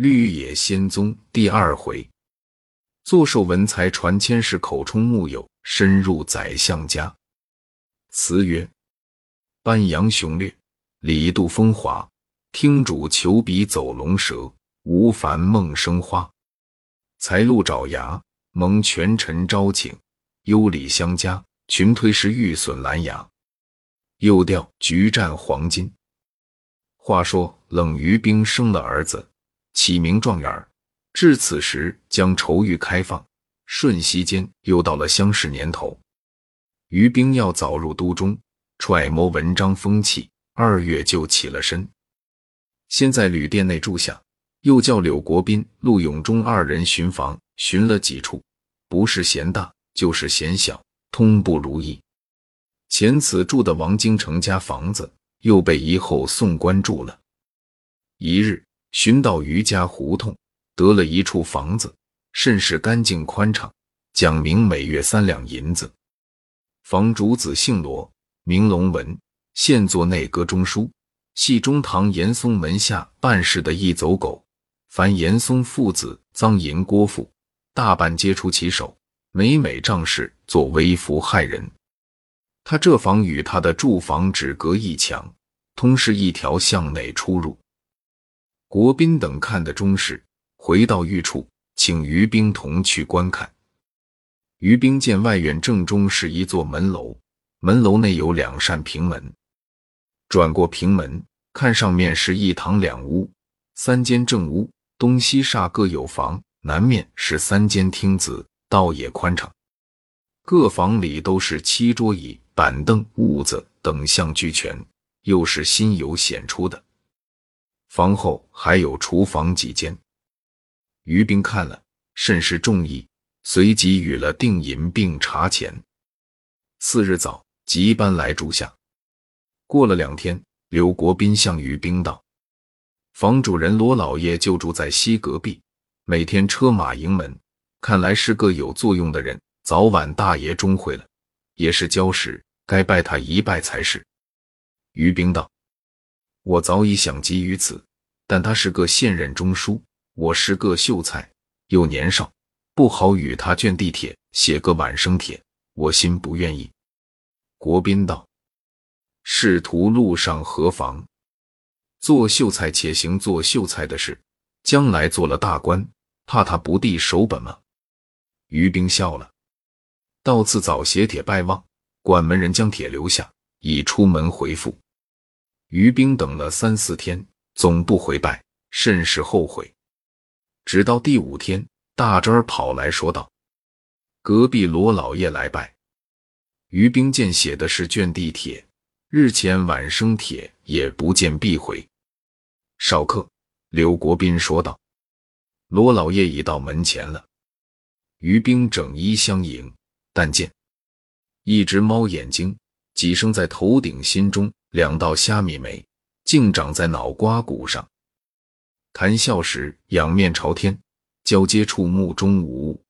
绿野仙踪第二回，坐受文才传千世，口充木有深入宰相家。词曰：班扬雄略，李杜风华。听主求笔走龙蛇，无凡梦生花。才露爪牙，蒙权臣招请。优礼相加，群推是玉损蓝牙。又调菊战黄金。话说冷于冰生了儿子。起名状元儿，至此时将愁欲开放，瞬息间又到了乡试年头。于兵要早入都中，揣摩文章风气，二月就起了身。先在旅店内住下，又叫柳国斌、陆永忠二人巡房，巡了几处，不是嫌大，就是嫌小，通不如意。前此住的王京成家房子，又被一后送官住了。一日。寻到余家胡同，得了一处房子，甚是干净宽敞，讲明每月三两银子。房主子姓罗，名龙文，现做内阁中书，系中堂严嵩门下办事的一走狗。凡严嵩父子赃银郭富，大半皆出其手，每每仗势做威服害人。他这房与他的住房只隔一墙，通是一条巷内出入。国宾等看得中视，回到寓处，请于兵同去观看。于兵见外院正中是一座门楼，门楼内有两扇平门。转过平门，看上面是一堂两屋，三间正屋，东西煞各有房，南面是三间厅子，倒也宽敞。各房里都是七桌椅、板凳、屋子等项俱全，又是新有显出的。房后还有厨房几间，于兵看了甚是中意，随即与了定银并茶钱。次日早即搬来住下。过了两天，刘国斌向于兵道：“房主人罗老爷就住在西隔壁，每天车马迎门，看来是个有作用的人。早晚大爷终会了，也是交时，该拜他一拜才是。”于兵道。我早已想及于此，但他是个现任中书，我是个秀才，又年少，不好与他卷地铁，写个晚生帖，我心不愿意。国宾道：“仕途路上何妨？做秀才且行做秀才的事，将来做了大官，怕他不递手本吗？”于兵笑了，到次早写帖拜望，管门人将帖留下，已出门回复。于兵等了三四天，总不回拜，甚是后悔。直到第五天，大侄儿跑来说道：“隔壁罗老爷来拜。”于兵见写的是卷地帖，日前晚生帖也不见必回。少客，刘国斌说道：“罗老爷已到门前了。”于兵整衣相迎，但见一只猫眼睛，几生在头顶心中。两道虾米眉竟长在脑瓜骨上，谈笑时仰面朝天，交接处目中无物。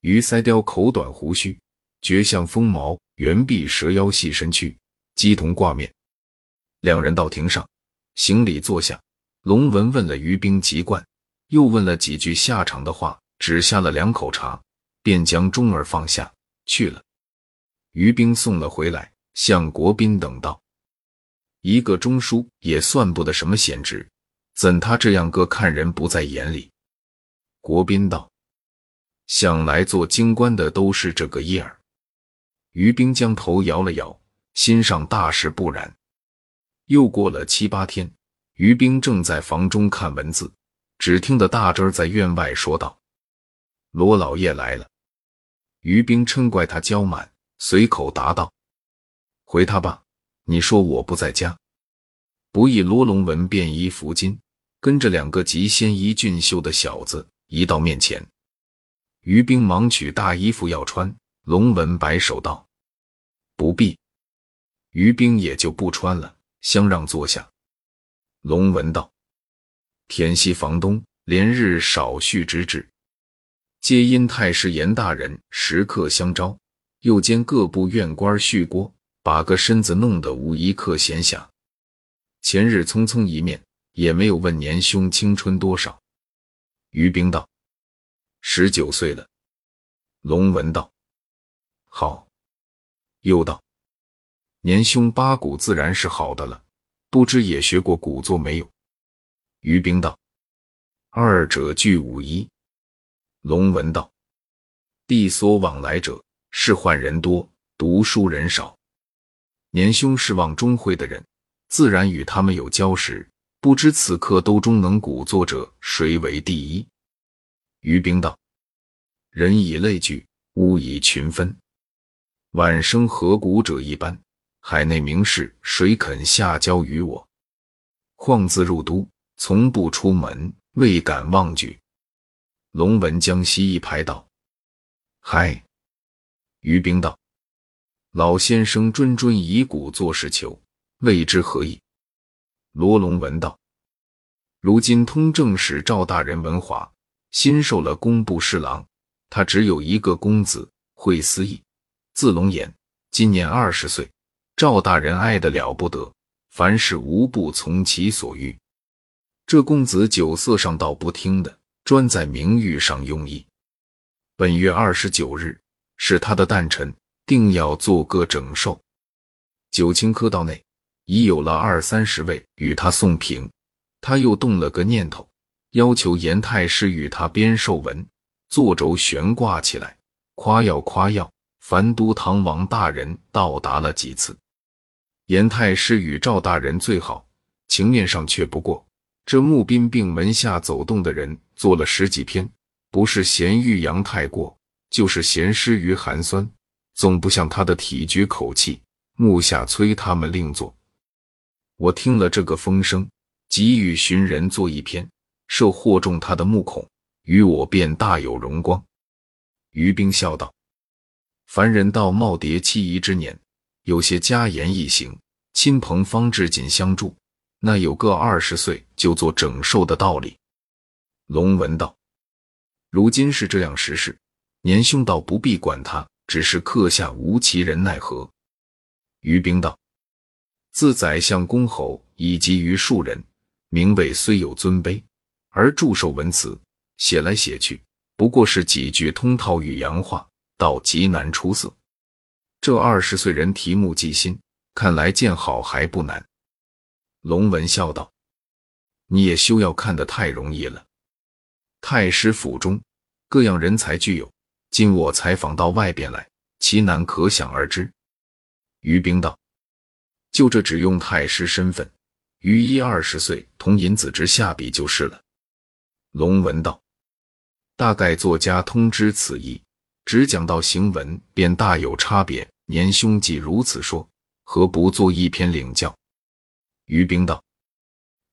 鱼腮雕口短胡须，绝像锋毛，圆臂蛇腰细身躯，鸡同挂面。两人到亭上行礼坐下，龙文问了于兵籍贯，又问了几句下场的话，只下了两口茶，便将钟儿放下去了。于兵送了回来，向国宾等道。一个中书也算不得什么闲职，怎他这样个看人不在眼里？国宾道：“想来做京官的都是这个意儿。”于兵将头摇了摇，心上大事不然。又过了七八天，于兵正在房中看文字，只听得大侄儿在院外说道：“罗老爷来了。”于兵嗔怪他娇满，随口答道：“回他吧。”你说我不在家，不意罗龙文便衣服巾，跟着两个极鲜衣俊秀的小子移到面前。于兵忙取大衣服要穿，龙文摆手道：“不必。”于兵也就不穿了，相让坐下。龙文道：“田西房东连日少叙之至，皆因太师严大人时刻相招，又兼各部院官续锅。”把个身子弄得无一刻闲暇。前日匆匆一面，也没有问年兄青春多少。于冰道：“十九岁了。”龙文道：“好。”又道：“年兄八股自然是好的了，不知也学过古作没有？”于冰道：“二者俱无一。”龙文道：“地所往来者，仕宦人多，读书人少。年兄是望中会的人，自然与他们有交识。”不知此刻都中能鼓作者谁为第一？于冰道：“人以类聚，物以群分。晚生合鼓者一般，海内名士谁肯下交于我？况自入都，从不出门，未敢妄举。”龙文江西一拍道：“嗨！”于冰道：“老先生谆谆以古作事求，未知何意？”罗龙闻道：“如今通政使赵大人文华新受了工部侍郎，他只有一个公子，会思义，字龙颜，今年二十岁。赵大人爱得了不得，凡事无不从其所欲。这公子酒色上倒不听的，专在名誉上用意。本月二十九日是他的诞辰，定要做个整寿。九卿科道内。”已有了二三十位与他送评，他又动了个念头，要求严太师与他编寿文，坐轴悬挂起来，夸耀夸耀。樊都唐王大人到达了几次，严太师与赵大人最好，情面上却不过。这募兵并门下走动的人做了十几篇，不是嫌玉阳太过，就是嫌诗于寒酸，总不像他的体局口气。目下催他们另做。我听了这个风声，急与寻人做一篇，设惑中他的目孔，与我便大有荣光。于兵笑道：“凡人到耄耋期仪之年，有些家言一行，亲朋方至紧相助，那有个二十岁就做整寿的道理。”龙文道：“如今是这样时事，年兄倒不必管他，只是刻下无其人奈何？”于冰道。自宰相公侯以及于庶人，名位虽有尊卑，而祝寿文辞写来写去，不过是几句通套与洋话，倒极难出色。这二十岁人题目记心，看来见好还不难。龙文笑道：“你也休要看得太容易了。太师府中各样人才俱有，今我采访到外边来，其难可想而知。”于冰道。就这只用太师身份，于一二十岁同尹子之下笔就是了。龙文道：“大概作家通知此意，只讲到行文，便大有差别。年兄既如此说，何不做一篇领教？”于冰道：“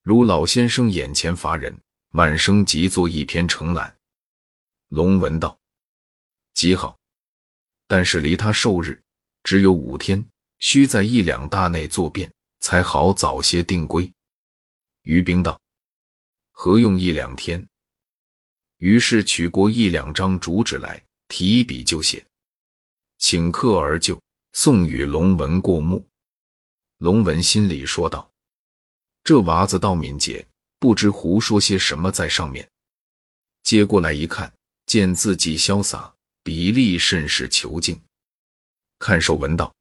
如老先生眼前乏人，晚生即作一篇承揽。”龙文道：“极好，但是离他寿日只有五天。”需在一两大内作变，才好早些定规。于冰道：“何用一两天？”于是取过一两张竹纸来，提笔就写，请客而就，送与龙文过目。龙文心里说道：“这娃子倒敏捷，不知胡说些什么在上面。”接过来一看，见字迹潇洒，比例甚是遒劲。看手文道。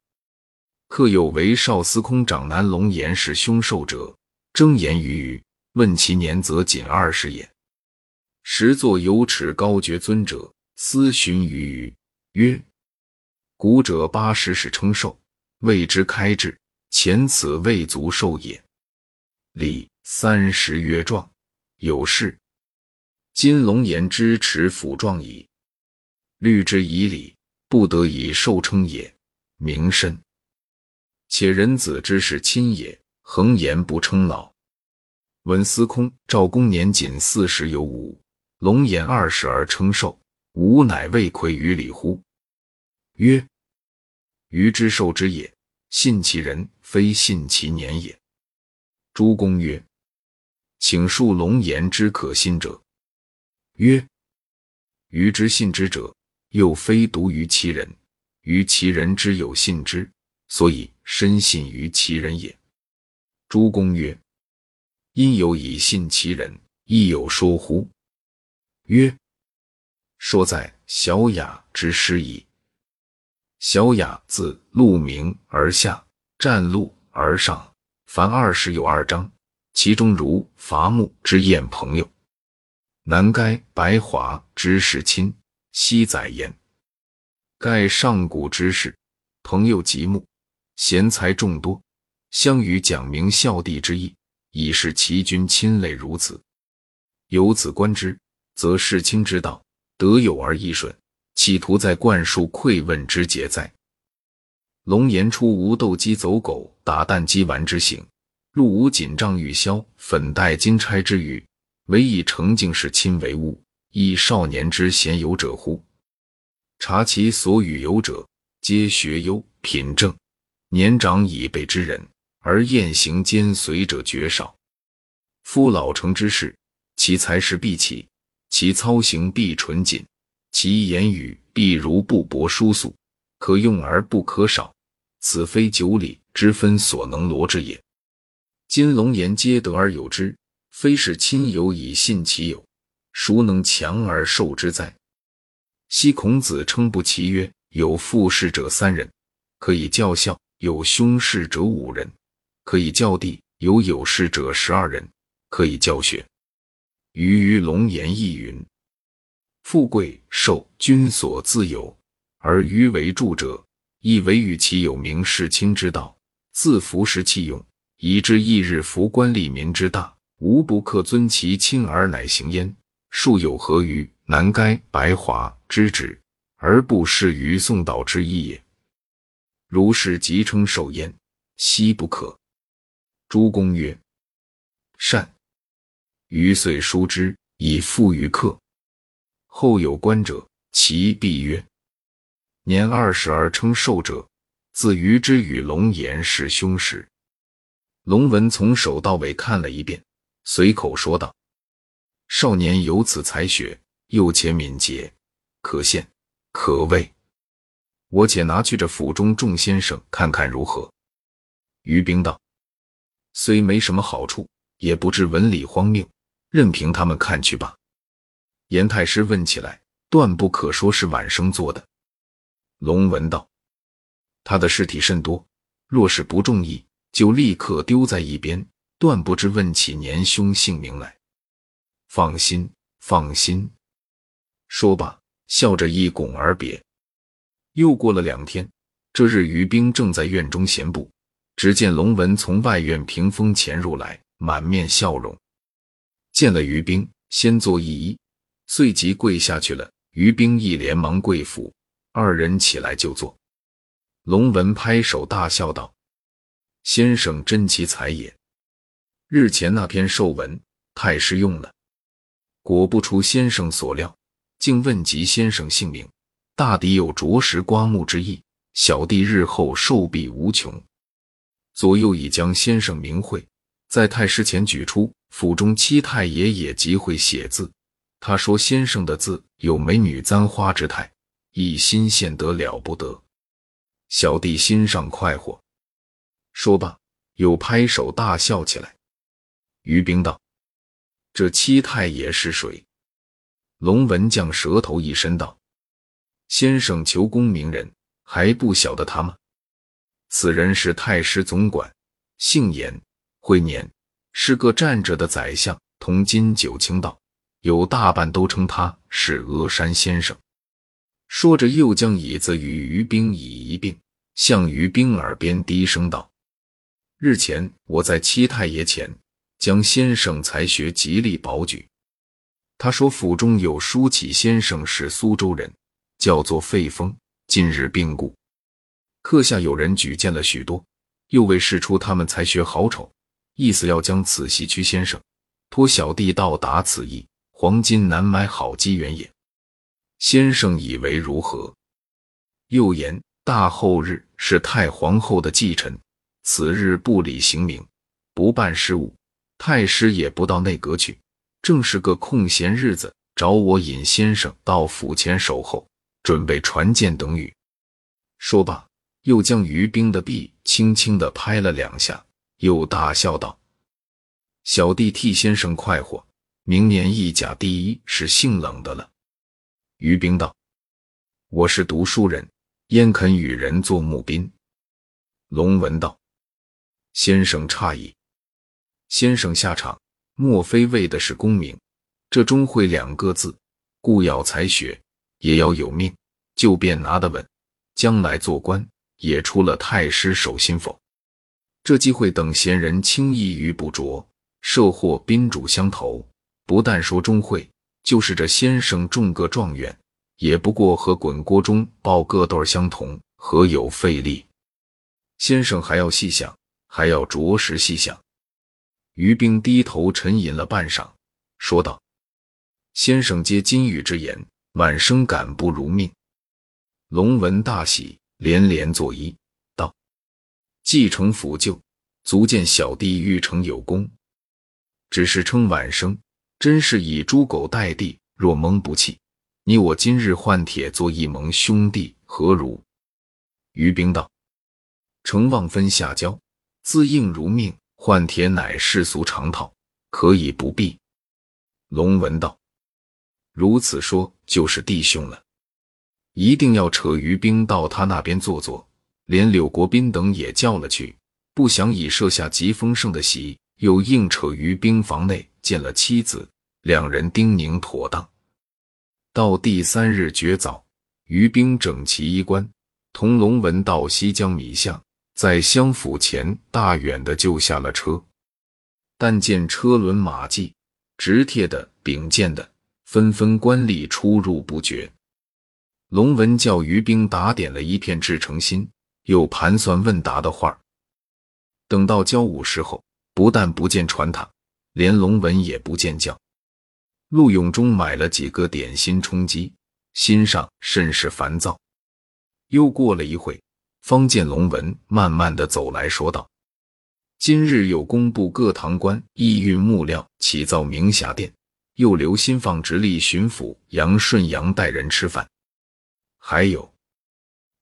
客有为少司空长男龙颜是凶兽者，睁言于余，问其年则仅二十也。时作有齿高绝尊者，思询于余，曰：“古者八十是称寿，谓之开智，前此未足寿也。礼三十曰壮，有事。今龙颜之齿辅壮矣，律之以礼，不得以寿称也，名深。”且人子之是亲也，恒言不称老。闻司空赵公年仅四十有五，龙颜二十而称寿，吾乃未愧于礼乎？曰：余之寿之也，信其人，非信其年也。诸公曰：请述龙颜之可信者。曰：余之信之者，又非独于其人，于其人之有信之。所以深信于其人也。诸公曰：“因有以信其人，亦有说乎？”曰：“说在小雅之师矣。小雅自鹿鸣而下，占鹿而上，凡二十有二章，其中如伐木之燕朋友，南该白华之士亲，西载言。盖上古之士，朋友极睦，贤才众多，相与讲明孝弟之意，已是齐君亲类如此。由此观之，则世亲之道，得有而易顺，企图在灌输馈问之节哉？龙颜出无斗鸡走狗打蛋鸡丸之行，入无锦帐玉箫粉黛金钗之语，唯以澄净是亲为物，以少年之贤友者乎？察其所与友者，皆学优品正，年长以辈之人，而宴行兼随者绝少。夫老成之士，其才识必起，其操行必纯谨，其言语必如布帛书素，可用而不可少。此非九礼之分所能罗之也。今龙颜皆得而有之，非是亲友以信其友，孰能强而受之哉？昔孔子称不齐曰：“有父士者三人，可以教孝；有兄士者五人，可以教弟；有友士者十二人，可以教学。”余于龙颜亦云：“富贵寿君所自有，而余为助者，亦为与其有名士亲之道，自服食其用，以至翌日服官利民之大，无不克尊其亲而乃行焉。庶有何于？”南该白华之旨，而不适于宋导之意也。如是即称寿焉，奚不可。诸公曰：“善。”余遂书之，以付于客。后有观者，其必曰：“年二十而称寿者，自余之与龙颜是兄时。”龙文从首到尾看了一遍，随口说道：“少年有此才学。”又且敏捷，可羡可畏。我且拿去这府中众先生看看如何？于冰道：“虽没什么好处，也不知文理荒谬，任凭他们看去吧。”严太师问起来，断不可说是晚生做的。龙文道：“他的尸体甚多，若是不中意，就立刻丢在一边，断不知问起年兄姓名来。放心，放心。”说罢，笑着一拱而别。又过了两天，这日于冰正在院中闲步，只见龙文从外院屏风前入来，满面笑容。见了于冰，先作一揖，遂即跪下去了。于冰亦连忙跪伏，二人起来就坐。龙文拍手大笑道：“先生真奇才也！日前那篇授文，太师用了，果不出先生所料。”竟问及先生姓名，大抵有着实刮目之意。小弟日后受必无穷。左右已将先生名讳在太师前举出，府中七太爷也极会写字。他说先生的字有美女簪花之态，一心献得了不得。小弟心上快活。说罢，又拍手大笑起来。于冰道：“这七太爷是谁？”龙文将舌头一伸道：“先生求功名人，还不晓得他吗？此人是太师总管，姓严，会年，是个站着的宰相，同金九卿道，有大半都称他是峨山先生。”说着，又将椅子与于冰椅一并，向于冰耳边低声道：“日前我在七太爷前，将先生才学极力保举。”他说：“府中有舒启先生是苏州人，叫做费峰，近日病故。课下有人举荐了许多，又未试出他们才学好丑，意思要将此系屈先生，托小弟到达此意。黄金难买好机缘也。先生以为如何？”又言：“大后日是太皇后的忌辰，此日不理行名，不办事务，太师也不到内阁去。”正是个空闲日子，找我引先生到府前守候，准备传见等语。说罢，又将于冰的臂轻轻的拍了两下，又大笑道：“小弟替先生快活，明年一甲第一是姓冷的了。”于冰道：“我是读书人，焉肯与人做募宾？”龙文道：“先生诧异，先生下场，莫非为的是功名？这钟会两个字，故要才学，也要有命，就便拿得稳，将来做官也出了太师手心否？这机会等闲人轻易于不着，设或宾主相投，不但说钟会，就是这先生中个状元，也不过和滚锅中爆个豆相同，何有费力？先生还要细想，还要着实细想。于冰低头沉吟了半晌，说道：“先生接金玉之言，晚生感不如命。”龙文大喜，连连作揖道：“继承辅救，足见小弟欲成有功。只是称晚生，真是以猪狗代地。若蒙不弃，你我今日换铁做一盟兄弟，何如？”于冰道。承望分下交，自应如命。换帖乃世俗常套，可以不必。龙文道：“如此说，就是弟兄了。一定要扯于冰到他那边坐坐，连柳国斌等也叫了去。不想已设下极丰盛的席，又硬扯于冰房内见了妻子，两人叮咛妥当。到第三日绝早，于冰整齐衣冠，同龙文到西江米巷。”在相府前大远的就下了车，但见车轮马迹，直帖的、秉剑的，纷纷官吏出入不绝。龙文叫于兵打点了一片至诚心，又盘算问答的话等到交午时候，不但不见传他，连龙文也不见叫。陆永忠买了几个点心充饥，心上甚是烦躁。又过了一会。方见龙文慢慢的走来说道：“今日有工部各堂官意运木料起造明霞殿，又留心放直隶巡抚杨顺阳带人吃饭。还有，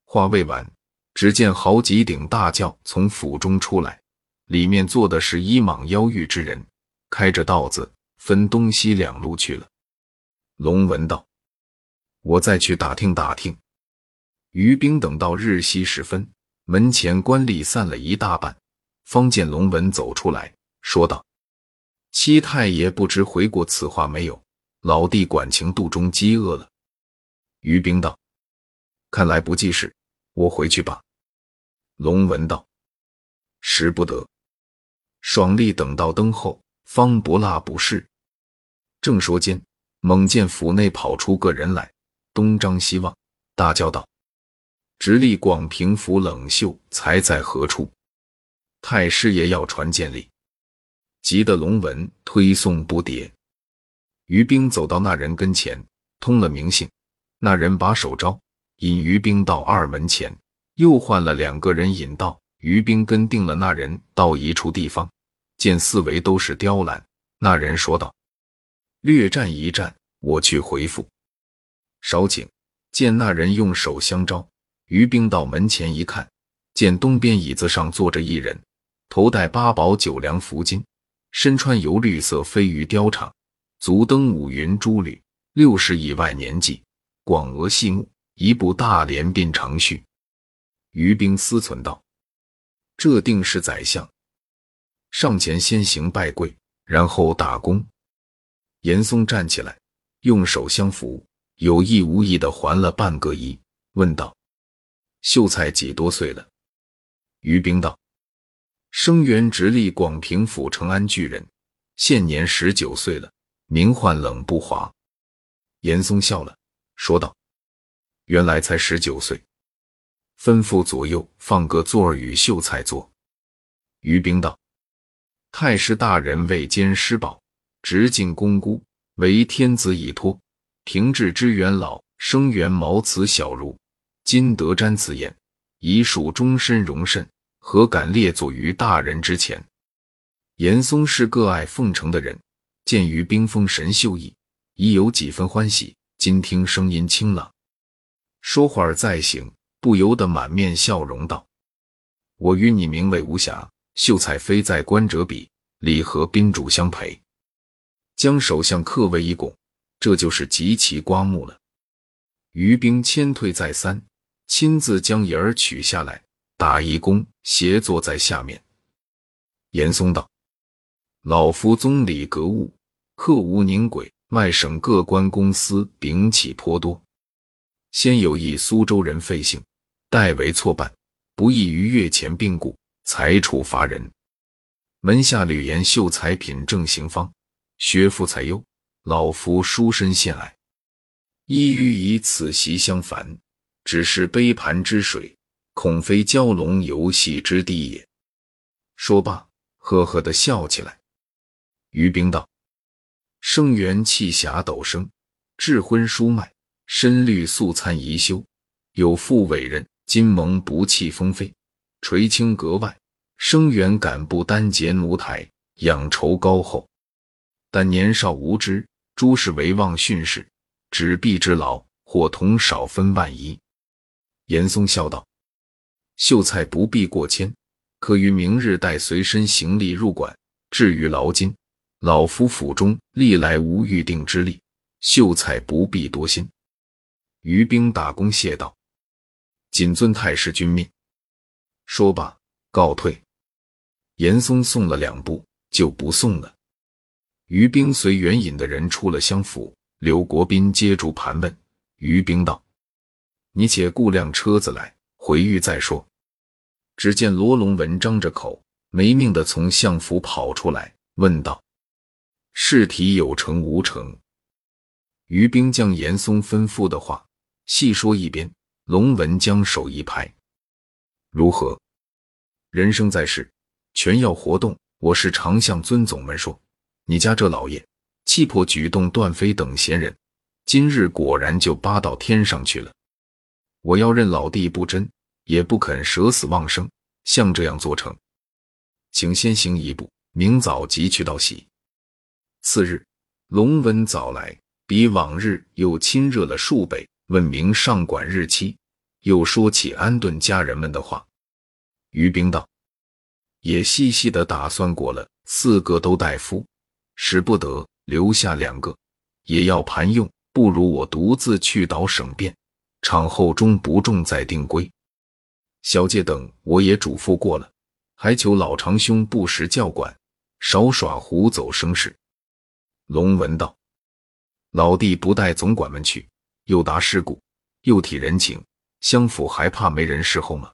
话未完，只见好几顶大轿从府中出来，里面坐的是衣莽腰玉之人，开着道子分东西两路去了。”龙文道：“我再去打听打听。”于兵等到日西时分，门前官吏散了一大半，方见龙文走出来，说道：“七太爷不知回过此话没有？老弟管情肚中饥饿了。”于兵道：“看来不济事，我回去吧。”龙文道：“时不得。”爽利等到灯后，方不辣不是。正说间，猛见府内跑出个人来，东张西望，大叫道。直隶广平府冷秀才在何处？太师爷要传见礼，急得龙文推送不迭。于兵走到那人跟前，通了名姓。那人把手招，引于兵到二门前，又换了两个人引到。于兵跟定了那人到一处地方，见四围都是雕栏。那人说道：“略战一战，我去回复。”少顷。见那人用手相招。于兵到门前一看，见东边椅子上坐着一人，头戴八宝九梁福巾，身穿油绿色飞鱼貂氅，足蹬五云珠履，六十以外年纪，广额细目，一部大帘鬓长须。于兵思忖道：“这定是宰相。”上前先行拜跪，然后打躬。严嵩站起来，用手相扶，有意无意的还了半个揖，问道。秀才几多岁了？于兵道：“生源直隶广平府成安巨人，现年十九岁了，名唤冷不华。”严嵩笑了，说道：“原来才十九岁。”吩咐左右放个座儿与秀才坐。于兵道：“太师大人为兼师宝，直进宫姑，为天子以托，平治之元老，生源毛此小儒。”今得瞻此言，已属终身荣甚，何敢列坐于大人之前？严嵩是个爱奉承的人，见于冰封神秀逸，已有几分欢喜。今听声音清朗，说话儿再行，不由得满面笑容道：“我与你名为无瑕，秀才非在官者比，理和宾主相陪？”将首相客位一拱，这就是极其刮目了。于兵谦退再三，亲自将银儿取下来，打一躬，斜坐在下面。严嵩道：“老夫宗理格物，克无宁轨。外省各官公司禀启颇多，先有一苏州人费姓，代为错办，不易于月前病故，裁处罚人。门下吕岩秀才品正行方，学富才优，老夫书身献来，意欲以此席相烦，只是杯盘之水，恐非蛟龙游戏之地也。说罢，呵呵的笑起来。于冰道。生源气霞斗生，智昏疏脉，深绿素餐宜修。有父伟人，金蒙不弃风飞，垂青阁外。生源敢不单结奴台，养愁高厚。但年少无知，诸事为妄训示，纸币之劳，或同少分万一。严嵩笑道：“秀才不必过谦，可于明日带随身行李入馆。至于劳金。”老夫府中历来无预定之例，秀才不必多心。于兵打躬谢道：“谨遵太师君命。”说罢告退。严嵩送了两步，就不送了。于兵随援引的人出了相府，刘国斌接住盘问于兵道：“你且雇辆车子来，回狱再说。”只见罗龙文张着口，没命的从相府跑出来，问道。试题有成无成？于兵将严嵩吩咐的话细说一遍。龙文将手一拍：“如何？人生在世，全要活动。我是常向尊总们说，你家这老爷气魄举动，断非等闲人，今日果然就扒到天上去了。我要认老弟不真，也不肯舍死忘生，像这样做成，请先行一步，明早即去道喜。”次日，龙文早来，比往日又亲热了数倍。问明上馆日期，又说起安顿家人们的话。于冰道：“也细细的打算过了，四个都带夫，使不得留下两个，也要盘用。不如我独自去岛省便，场后中不中再定规。小介等我也嘱咐过了，还求老长兄不时教管，少耍胡走生事。”龙文道：“老弟不带总管们去，又答事故，又体人情，相府还怕没人侍候吗？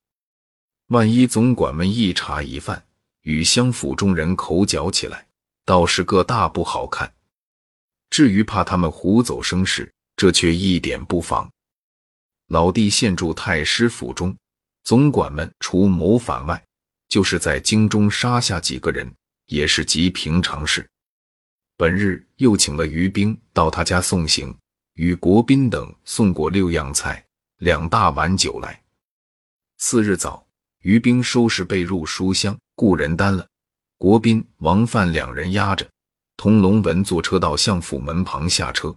万一总管们一茶一饭，与相府中人口角起来，倒是个大不好看。至于怕他们胡走生事，这却一点不妨。老弟现住太师府中，总管们除谋反外，就是在京中杀下几个人，也是极平常事。”本日又请了于兵到他家送行，与国宾等送过六样菜、两大碗酒来。次日早，于兵收拾被褥、书箱，雇人担了。国宾、王范两人押着，同龙文坐车到相府门旁下车。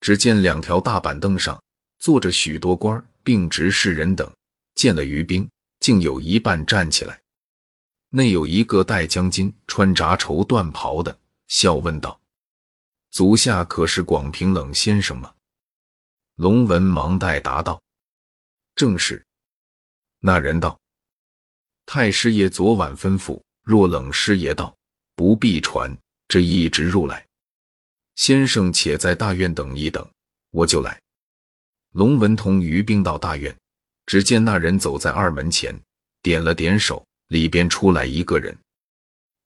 只见两条大板凳上坐着许多官并执事人等，见了于兵，竟有一半站起来。内有一个戴将军、穿杂绸缎袍的。笑问道：“足下可是广平冷先生吗？”龙文忙带答道：“正是。”那人道：“太师爷昨晚吩咐，若冷师爷到，不必传，这一直入来。先生且在大院等一等，我就来。”龙文同于兵到大院，只见那人走在二门前，点了点手，里边出来一个人，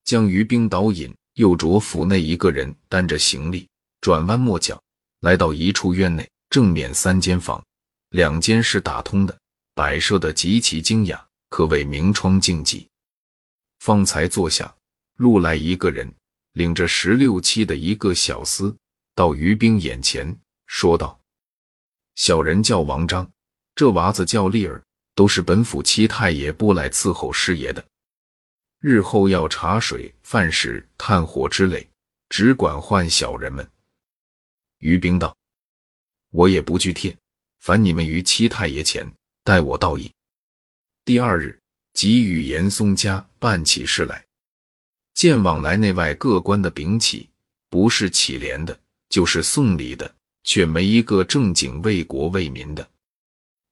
将于兵导引。又着府内一个人担着行李，转弯抹角，来到一处院内，正面三间房，两间是打通的，摆设的极其精雅，可谓明窗净几。方才坐下，入来一个人，领着十六七的一个小厮，到于兵眼前，说道：“小人叫王章，这娃子叫丽儿，都是本府七太爷拨来伺候师爷的。”日后要茶水、饭食、炭火之类，只管唤小人们。于兵道：“我也不惧贴，烦你们于七太爷前待我道义。”第二日，即与严嵩家办起事来，见往来内外各官的禀启，不是乞怜的，就是送礼的，却没一个正经为国为民的。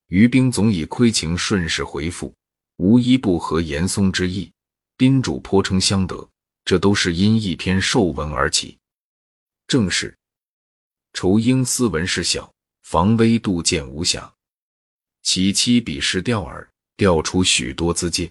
于兵总以亏情顺势回复，无一不合严嵩之意。宾主颇称相得，这都是因一篇寿文而起。正是仇英斯文事小，防微杜渐无暇。其妻彼时钓饵，钓出许多资金。